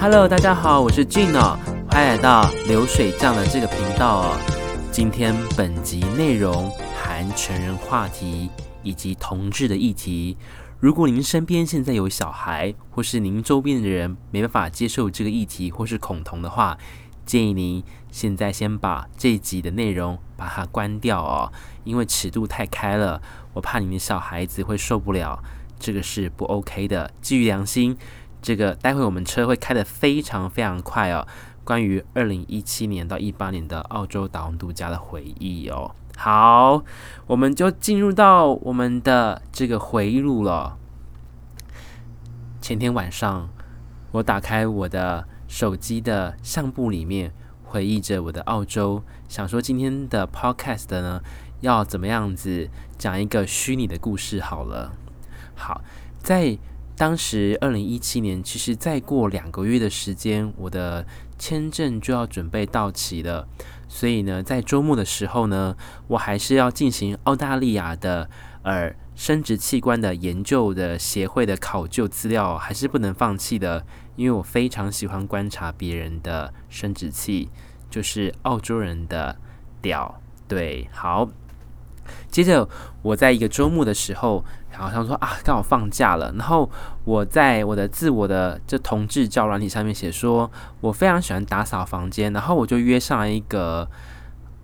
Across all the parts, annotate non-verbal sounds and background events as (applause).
Hello，大家好，我是 Gino，欢迎来到流水账的这个频道哦。今天本集内容含成人话题以及同志的议题。如果您身边现在有小孩，或是您周边的人没办法接受这个议题或是恐同的话，建议您现在先把这集的内容把它关掉哦，因为尺度太开了，我怕你的小孩子会受不了，这个是不 OK 的。基于良心。这个待会我们车会开得非常非常快哦。关于二零一七年到一八年的澳洲打工度假的回忆哦。好，我们就进入到我们的这个回忆录了。前天晚上，我打开我的手机的相簿里面，回忆着我的澳洲，想说今天的 podcast 呢，要怎么样子讲一个虚拟的故事好了。好，在。当时二零一七年，其实再过两个月的时间，我的签证就要准备到期了。所以呢，在周末的时候呢，我还是要进行澳大利亚的呃生殖器官的研究的协会的考究资料，还是不能放弃的，因为我非常喜欢观察别人的生殖器，就是澳洲人的屌。对，好。接着，我在一个周末的时候，好像说啊，刚好放假了。然后我在我的自我的这同志交软体上面写说，我非常喜欢打扫房间。然后我就约上了一个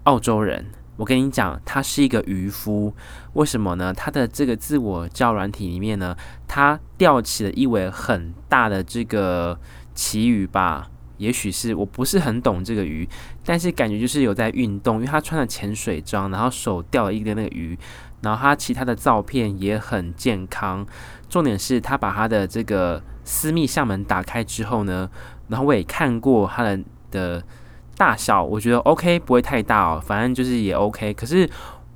澳洲人。我跟你讲，他是一个渔夫。为什么呢？他的这个自我交软体里面呢，他钓起了一尾很大的这个旗鱼吧。也许是我不是很懂这个鱼，但是感觉就是有在运动，因为他穿了潜水装，然后手钓了一个那个鱼，然后他其他的照片也很健康。重点是他把他的这个私密相门打开之后呢，然后我也看过他的的大小，我觉得 OK，不会太大哦，反正就是也 OK。可是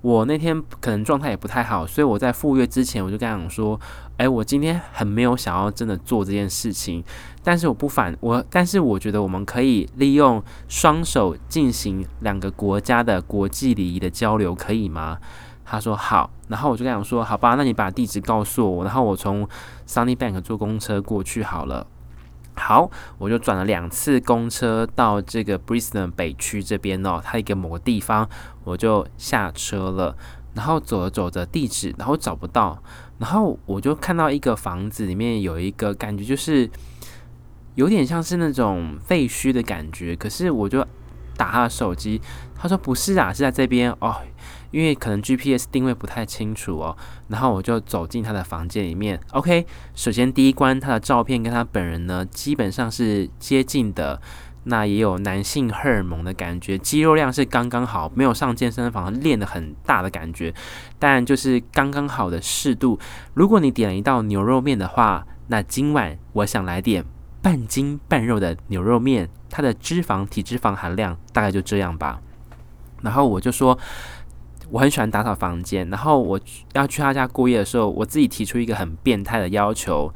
我那天可能状态也不太好，所以我在赴约之前我就跟他讲说。哎，我今天很没有想要真的做这件事情，但是我不反我，但是我觉得我们可以利用双手进行两个国家的国际礼仪的交流，可以吗？他说好，然后我就跟他说，好吧，那你把地址告诉我，然后我从 Sunnybank 坐公车过去好了。好，我就转了两次公车到这个 Brisbane 北区这边哦，它一个某个地方，我就下车了，然后走着走着地址，然后找不到。然后我就看到一个房子里面有一个感觉，就是有点像是那种废墟的感觉。可是我就打他的手机，他说不是啊，是在这边哦，因为可能 GPS 定位不太清楚哦。然后我就走进他的房间里面。OK，首先第一关，他的照片跟他本人呢基本上是接近的。那也有男性荷尔蒙的感觉，肌肉量是刚刚好，没有上健身房练得很大的感觉，但就是刚刚好的适度。如果你点了一道牛肉面的话，那今晚我想来点半筋半肉的牛肉面，它的脂肪体脂肪含量大概就这样吧。然后我就说我很喜欢打扫房间，然后我要去他家过夜的时候，我自己提出一个很变态的要求。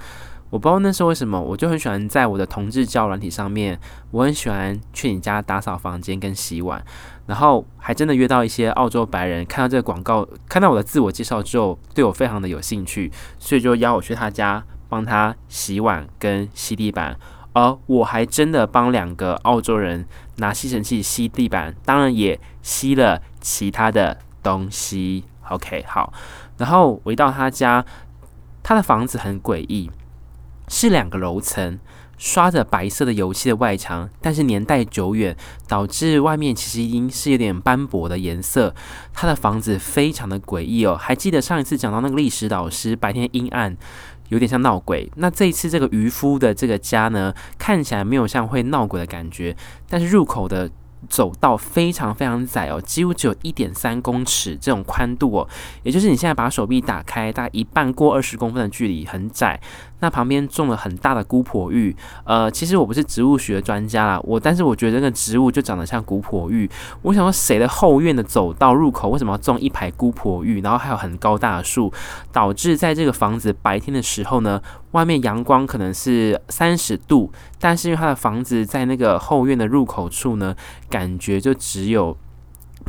我不知道那是为什么，我就很喜欢在我的同志交软体上面，我很喜欢去你家打扫房间跟洗碗，然后还真的约到一些澳洲白人，看到这个广告，看到我的自我介绍之后，对我非常的有兴趣，所以就邀我去他家帮他洗碗跟吸地板，而我还真的帮两个澳洲人拿吸尘器吸地板，当然也吸了其他的东西。OK，好，然后我一到他家，他的房子很诡异。是两个楼层，刷着白色的油漆的外墙，但是年代久远，导致外面其实已经是有点斑驳的颜色。他的房子非常的诡异哦，还记得上一次讲到那个历史老师，白天阴暗，有点像闹鬼。那这一次这个渔夫的这个家呢，看起来没有像会闹鬼的感觉，但是入口的。走道非常非常窄哦，几乎只有一点三公尺这种宽度哦，也就是你现在把手臂打开，大概一半过二十公分的距离，很窄。那旁边种了很大的姑婆芋，呃，其实我不是植物学专家啦，我但是我觉得那个植物就长得像姑婆芋。我想说，谁的后院的走道入口为什么要种一排姑婆芋？然后还有很高大的树，导致在这个房子白天的时候呢，外面阳光可能是三十度，但是因为他的房子在那个后院的入口处呢，感觉就只有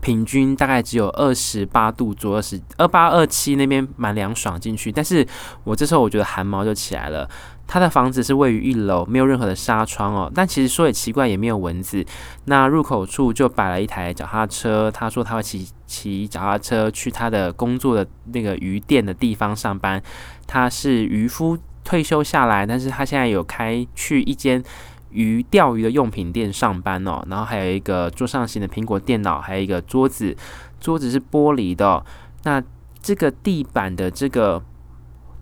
平均大概只有二十八度左右，是二八二七那边蛮凉爽进去。但是我这时候我觉得汗毛就起来了。他的房子是位于一楼，没有任何的纱窗哦。但其实说也奇怪，也没有蚊子。那入口处就摆了一台脚踏车。他说他会骑骑脚踏车去他的工作的那个鱼店的地方上班。他是渔夫，退休下来，但是他现在有开去一间鱼钓鱼的用品店上班哦。然后还有一个桌上型的苹果电脑，还有一个桌子，桌子是玻璃的。那这个地板的这个。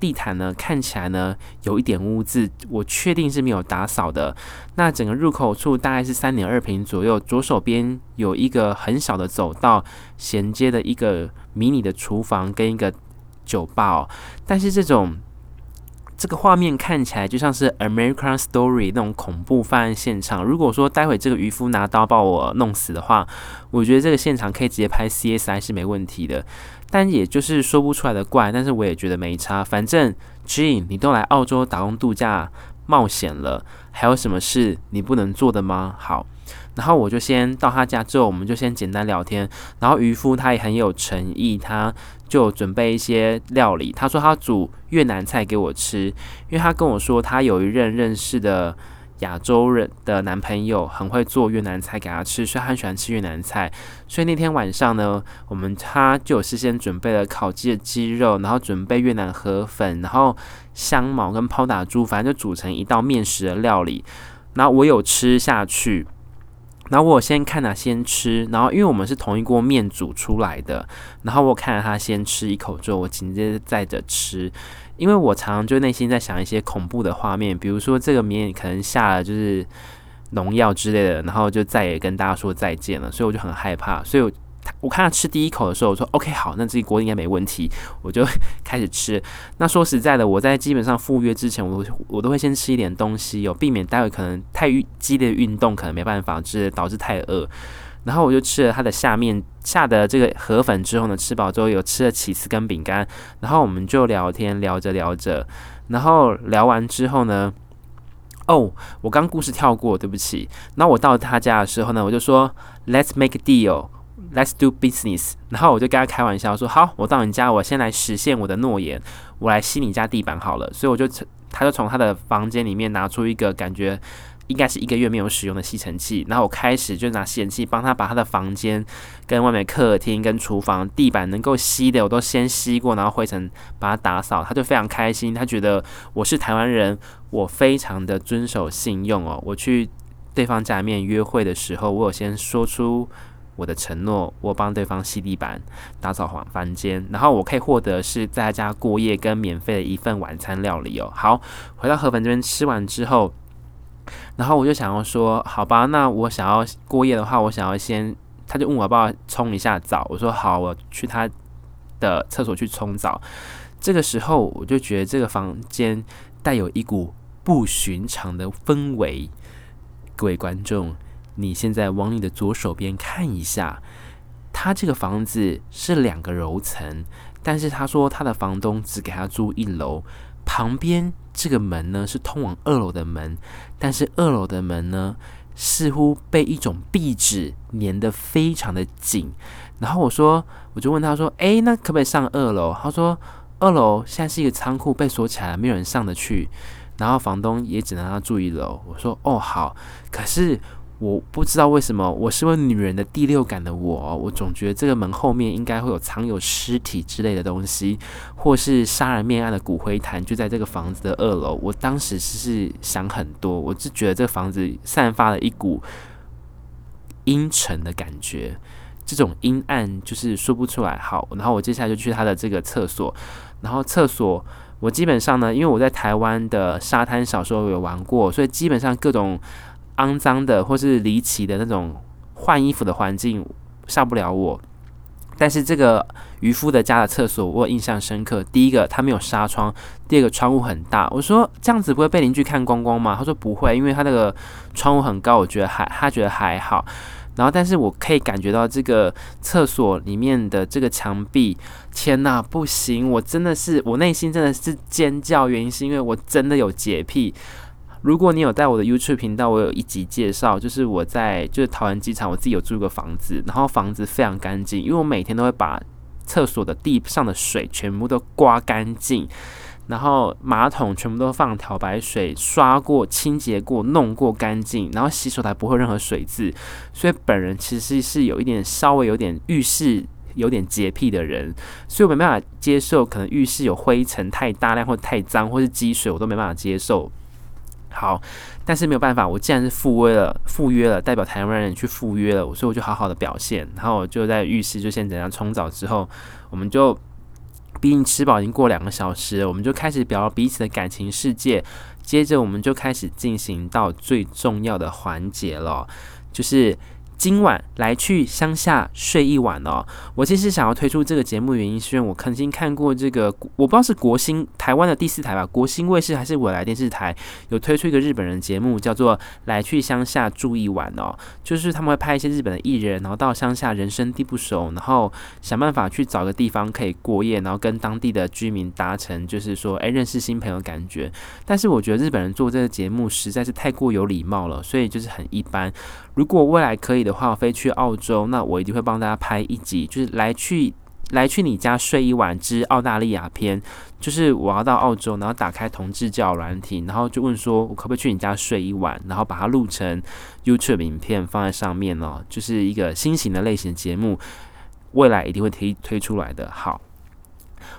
地毯呢，看起来呢有一点污渍，我确定是没有打扫的。那整个入口处大概是三点二平左右，左手边有一个很小的走道，衔接的一个迷你的厨房跟一个酒吧哦。但是这种这个画面看起来就像是 American Story 那种恐怖犯案现场。如果说待会这个渔夫拿刀把我弄死的话，我觉得这个现场可以直接拍 CSI 是没问题的。但也就是说不出来的怪，但是我也觉得没差。反正 Gene，你都来澳洲打工度假冒险了，还有什么事你不能做的吗？好，然后我就先到他家之后，我们就先简单聊天。然后渔夫他也很有诚意，他就准备一些料理。他说他煮越南菜给我吃，因为他跟我说他有一任认识的。亚洲人的男朋友很会做越南菜给他吃，所以他很喜欢吃越南菜。所以那天晚上呢，我们他就事先准备了烤鸡的鸡肉，然后准备越南河粉，然后香茅跟抛打猪，反正就组成一道面食的料理。然后我有吃下去，然后我先看他先吃，然后因为我们是同一锅面煮出来的，然后我看着他先吃一口之后，我紧接着再着吃。因为我常常就内心在想一些恐怖的画面，比如说这个面可能下了就是农药之类的，然后就再也跟大家说再见了，所以我就很害怕。所以我看他吃第一口的时候，我说 OK 好，那这一锅应该没问题，我就 (laughs) 开始吃。那说实在的，我在基本上赴约之前，我我都会先吃一点东西，有避免待会可能太激烈的运动可能没办法就是，导致太饿。然后我就吃了它的下面下的这个河粉之后呢，吃饱之后有吃了起司跟饼干，然后我们就聊天聊着聊着，然后聊完之后呢，哦，我刚故事跳过，对不起。那我到他家的时候呢，我就说 Let's make a deal Let's do business。然后我就跟他开玩笑说，好，我到你家，我先来实现我的诺言，我来吸你家地板好了。所以我就他就从他的房间里面拿出一个感觉。应该是一个月没有使用的吸尘器，然后我开始就拿吸尘器帮他把他的房间、跟外面客厅、跟厨房地板能够吸的，我都先吸过，然后灰尘把它打扫，他就非常开心，他觉得我是台湾人，我非常的遵守信用哦。我去对方家里面约会的时候，我有先说出我的承诺，我帮对方吸地板、打扫房房间，然后我可以获得是在家过夜跟免费的一份晚餐料理哦。好，回到河粉这边吃完之后。然后我就想要说，好吧，那我想要过夜的话，我想要先，他就问我要不要冲一下澡，我说好，我去他的厕所去冲澡。这个时候我就觉得这个房间带有一股不寻常的氛围。各位观众，你现在往你的左手边看一下，他这个房子是两个楼层，但是他说他的房东只给他租一楼。旁边这个门呢，是通往二楼的门，但是二楼的门呢，似乎被一种壁纸粘得非常的紧。然后我说，我就问他说：“诶，那可不可以上二楼？”他说：“二楼现在是一个仓库，被锁起来了，没有人上得去。”然后房东也只能让他住一楼。我说：“哦，好。”可是。我不知道为什么，我是问女人的第六感的我，我总觉得这个门后面应该会有藏有尸体之类的东西，或是杀人灭案的骨灰坛就在这个房子的二楼。我当时是想很多，我是觉得这个房子散发了一股阴沉的感觉，这种阴暗就是说不出来。好，然后我接下来就去他的这个厕所，然后厕所我基本上呢，因为我在台湾的沙滩小时候有玩过，所以基本上各种。肮脏的或是离奇的那种换衣服的环境吓不了我，但是这个渔夫的家的厕所我印象深刻。第一个，他没有纱窗；第二个，窗户很大。我说这样子不会被邻居看光光吗？他说不会，因为他那个窗户很高，我觉得还他觉得还好。然后，但是我可以感觉到这个厕所里面的这个墙壁，天哪，不行！我真的是我内心真的是尖叫，原因是因为我真的有洁癖。如果你有在我的 YouTube 频道，我有一集介绍，就是我在就是桃园机场，我自己有住个房子，然后房子非常干净，因为我每天都会把厕所的地上的水全部都刮干净。然后马桶全部都放漂白水，刷过、清洁过、弄过干净，然后洗手台不会任何水渍。所以本人其实是有一点稍微有点浴室有点洁癖的人，所以我没办法接受可能浴室有灰尘太大量或太脏或是积水，我都没办法接受。好，但是没有办法，我既然是赴约了，赴约了，代表台湾人去赴约了，所以我就好好的表现。然后我就在浴室就先怎样冲澡之后，我们就。毕竟吃饱已经过两个小时了，我们就开始表彼此的感情世界。接着，我们就开始进行到最重要的环节了，就是。今晚来去乡下睡一晚哦。我其实想要推出这个节目，原因是因为我曾经看过这个，我不知道是国兴台湾的第四台吧，国兴卫视还是我来电视台有推出一个日本人节目，叫做《来去乡下住一晚》哦。就是他们会拍一些日本的艺人，然后到乡下人生地不熟，然后想办法去找个地方可以过夜，然后跟当地的居民达成，就是说，哎，认识新朋友的感觉。但是我觉得日本人做这个节目实在是太过有礼貌了，所以就是很一般。如果未来可以的话，我飞去澳洲，那我一定会帮大家拍一集，就是来去来去你家睡一晚之澳大利亚篇。就是我要到澳洲，然后打开同志教软体，然后就问说，我可不可以去你家睡一晚，然后把它录成 YouTube 影片放在上面哦，就是一个新型的类型的节目，未来一定会推推出来的。好，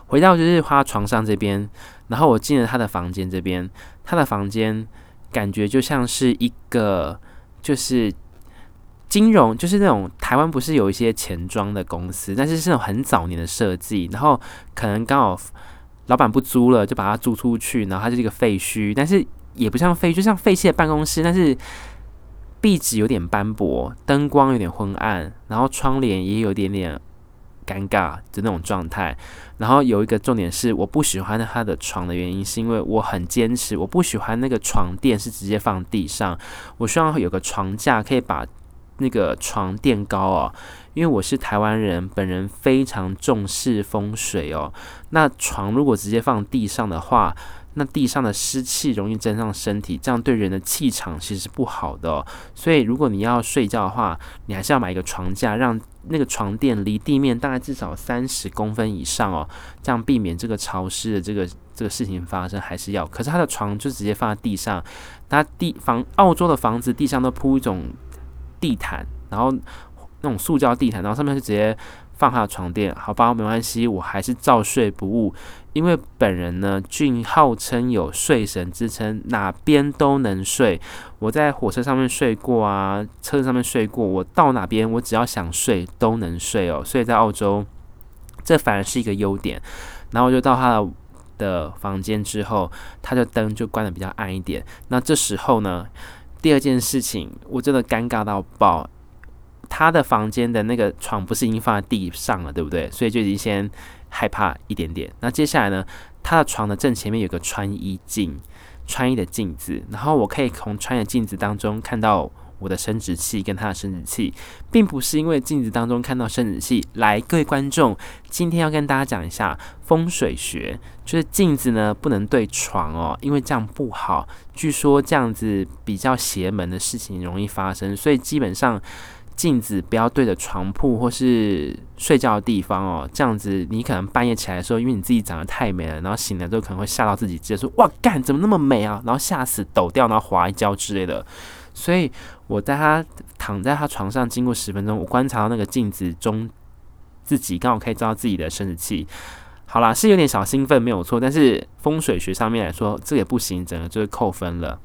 回到就是花床上这边，然后我进了他的房间这边，他的房间感觉就像是一个就是。金融就是那种台湾不是有一些钱庄的公司，但是是那种很早年的设计，然后可能刚好老板不租了，就把它租出去，然后它就是一个废墟，但是也不像废，就像废弃的办公室，但是壁纸有点斑驳，灯光有点昏暗，然后窗帘也有点点尴尬的那种状态。然后有一个重点是，我不喜欢它的床的原因，是因为我很坚持，我不喜欢那个床垫是直接放地上，我希望有个床架可以把。那个床垫高哦，因为我是台湾人，本人非常重视风水哦。那床如果直接放地上的话，那地上的湿气容易沾上身体，这样对人的气场其实是不好的。所以如果你要睡觉的话，你还是要买一个床架，让那个床垫离地面大概至少三十公分以上哦，这样避免这个潮湿的这个这个事情发生。还是要，可是他的床就直接放在地上，他地房澳洲的房子地上都铺一种。地毯，然后那种塑胶地毯，然后上面就直接放他的床垫，好吧，没关系，我还是照睡不误。因为本人呢，俊号称有睡神之称，哪边都能睡。我在火车上面睡过啊，车子上面睡过，我到哪边我只要想睡都能睡哦。所以在澳洲，这反而是一个优点。然后我就到他的的房间之后，他的灯就关得比较暗一点。那这时候呢，第二件事情，我真的尴尬到爆。他的房间的那个床不是已经放在地上了，对不对？所以就已经先害怕一点点。那接下来呢，他的床的正前面有个穿衣镜，穿衣的镜子，然后我可以从穿衣的镜子当中看到。我的生殖器跟他的生殖器，并不是因为镜子当中看到生殖器。来，各位观众，今天要跟大家讲一下风水学，就是镜子呢不能对床哦，因为这样不好。据说这样子比较邪门的事情容易发生，所以基本上镜子不要对着床铺或是睡觉的地方哦。这样子你可能半夜起来的时候，因为你自己长得太美了，然后醒来之后可能会吓到自己，直接说哇干，怎么那么美啊？然后吓死抖掉，然后滑一跤之类的。所以我在他躺在他床上，经过十分钟，我观察到那个镜子中自己刚好可以照到自己的生殖器。好啦，是有点小兴奋，没有错。但是风水学上面来说，这也不行，整个就是扣分了。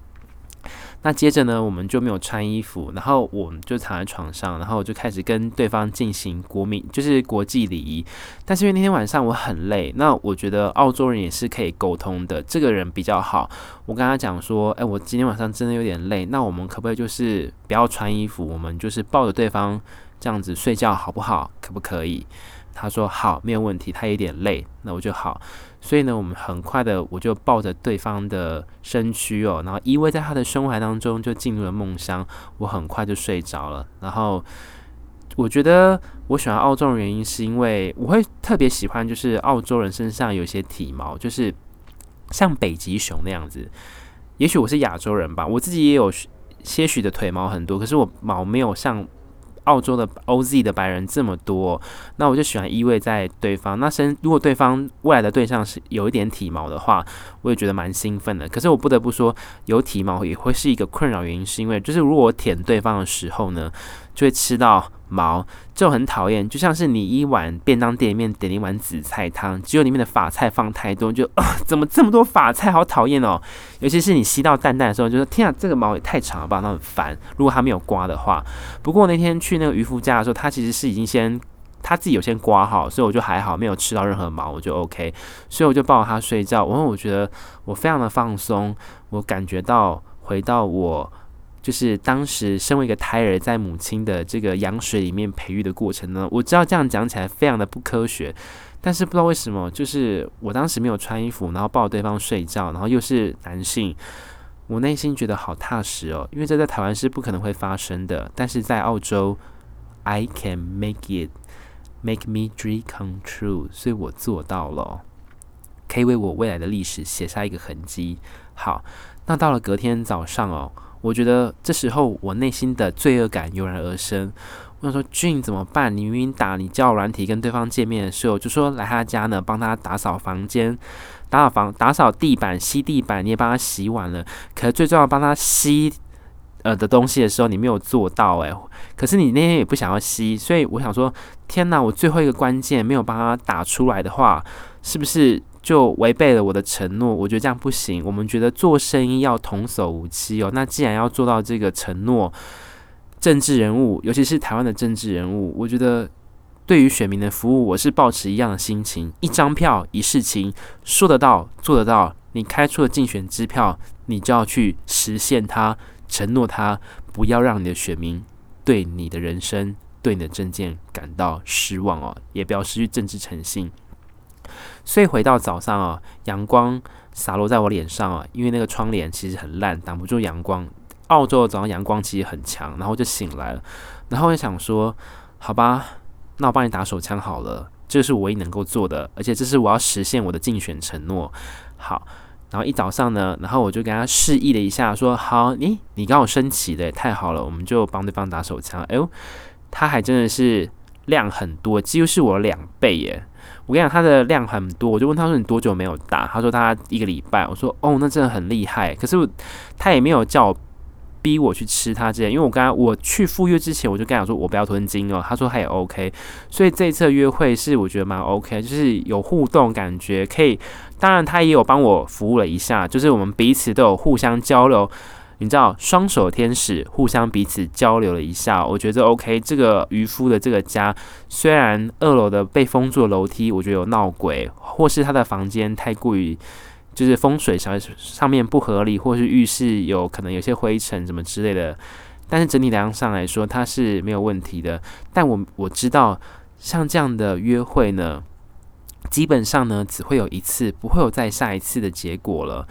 那接着呢，我们就没有穿衣服，然后我们就躺在床上，然后我就开始跟对方进行国民，就是国际礼仪。但是因为那天晚上我很累，那我觉得澳洲人也是可以沟通的，这个人比较好。我跟他讲说，哎，我今天晚上真的有点累，那我们可不可以就是不要穿衣服，我们就是抱着对方这样子睡觉好不好？可不可以？他说好，没有问题。他有点累，那我就好。所以呢，我们很快的，我就抱着对方的身躯哦，然后依偎在他的胸怀当中，就进入了梦乡。我很快就睡着了。然后，我觉得我喜欢澳洲的原因，是因为我会特别喜欢，就是澳洲人身上有一些体毛，就是像北极熊那样子。也许我是亚洲人吧，我自己也有些许的腿毛很多，可是我毛没有像。澳洲的 OZ 的白人这么多，那我就喜欢依偎在对方。那身如果对方未来的对象是有一点体毛的话，我也觉得蛮兴奋的。可是我不得不说，有体毛也会是一个困扰原因，是因为就是如果我舔对方的时候呢，就会吃到毛，就很讨厌。就像是你一碗便当店里面点一碗紫菜汤，只有里面的法菜放太多，就、怎么这么多法菜，好讨厌哦。尤其是你吸到蛋蛋的时候，就说天啊，这个毛也太长了吧，那很烦。如果它没有刮的话，不过那天去那个渔夫家的时候，他其实是已经先他自己有先刮好，所以我就还好，没有吃到任何毛，我就 OK。所以我就抱着他睡觉，然后我觉得我非常的放松，我感觉到回到我。就是当时身为一个胎儿，在母亲的这个羊水里面培育的过程呢，我知道这样讲起来非常的不科学，但是不知道为什么，就是我当时没有穿衣服，然后抱对方睡觉，然后又是男性，我内心觉得好踏实哦，因为这在台湾是不可能会发生的，但是在澳洲，I can make it make me dream come true，所以我做到了，可以为我未来的历史写下一个痕迹。好，那到了隔天早上哦。我觉得这时候我内心的罪恶感油然而生。我想说俊怎么办？你明明打你叫软体跟对方见面的时候，就说来他家呢，帮他打扫房间、打扫房、打扫地板、吸地板，你也帮他洗碗了。可是最重要帮他吸呃的东西的时候，你没有做到诶。可是你那天也不想要吸，所以我想说，天哪！我最后一个关键没有帮他打出来的话，是不是？就违背了我的承诺，我觉得这样不行。我们觉得做生意要童叟无欺哦。那既然要做到这个承诺，政治人物，尤其是台湾的政治人物，我觉得对于选民的服务，我是抱持一样的心情。一张票，一事情，说得到，做得到。你开出了竞选支票，你就要去实现它，承诺它，不要让你的选民对你的人生、对你的政见感到失望哦，也不要失去政治诚信。所以回到早上啊，阳光洒落在我脸上啊，因为那个窗帘其实很烂，挡不住阳光。澳洲的早上阳光其实很强，然后就醒来了。然后我就想说，好吧，那我帮你打手枪好了，这是我唯一能够做的，而且这是我要实现我的竞选承诺。好，然后一早上呢，然后我就跟他示意了一下，说好，你你刚好升旗的，太好了，我们就帮对方打手枪。哎呦，他还真的是量很多，几乎是我两倍耶。我跟你讲，他的量很多，我就问他说：“你多久没有打？”他说：“他一个礼拜。”我说：“哦，那真的很厉害。”可是他也没有叫我逼我去吃他之前，因为我刚刚我去赴约之前，我就跟他说：“我不要吞金哦。”他说他也 OK，所以这次约会是我觉得蛮 OK，就是有互动感觉，可以。当然，他也有帮我服务了一下，就是我们彼此都有互相交流。你知道，双手天使互相彼此交流了一下，我觉得 OK。这个渔夫的这个家，虽然二楼的被封住楼梯，我觉得有闹鬼，或是他的房间太过于就是风水上上面不合理，或是浴室有可能有些灰尘什么之类的，但是整体量上来说，它是没有问题的。但我我知道，像这样的约会呢，基本上呢只会有一次，不会有再下一次的结果了。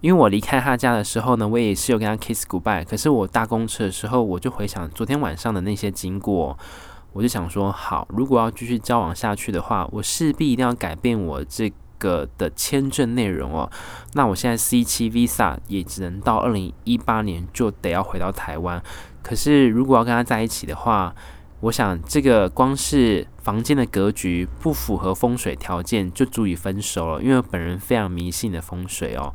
因为我离开他家的时候呢，我也是有跟他 kiss goodbye。可是我搭公车的时候，我就回想昨天晚上的那些经过，我就想说，好，如果要继续交往下去的话，我势必一定要改变我这个的签证内容哦。那我现在 C 七 visa 也只能到二零一八年就得要回到台湾。可是如果要跟他在一起的话，我想这个光是房间的格局不符合风水条件就足以分手了。因为本人非常迷信的风水哦。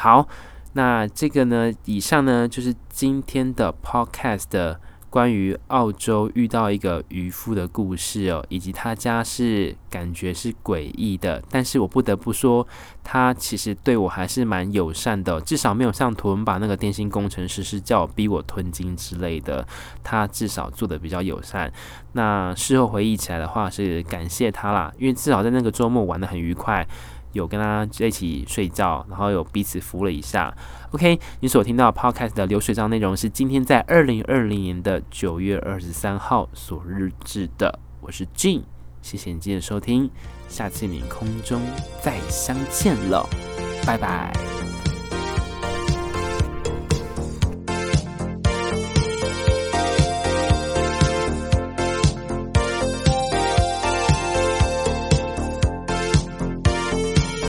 好，那这个呢，以上呢就是今天的 podcast 关于澳洲遇到一个渔夫的故事哦，以及他家是感觉是诡异的，但是我不得不说，他其实对我还是蛮友善的，至少没有像图文把那个电信工程师是叫我逼我吞金之类的，他至少做的比较友善。那事后回忆起来的话，是感谢他啦，因为至少在那个周末玩得很愉快。有跟他在一起睡觉，然后有彼此扶了一下。OK，你所听到 Podcast 的流水账内容是今天在二零二零年的九月二十三号所日志的。我是 J，谢谢你今天的收听，下次你空中再相见了，拜拜。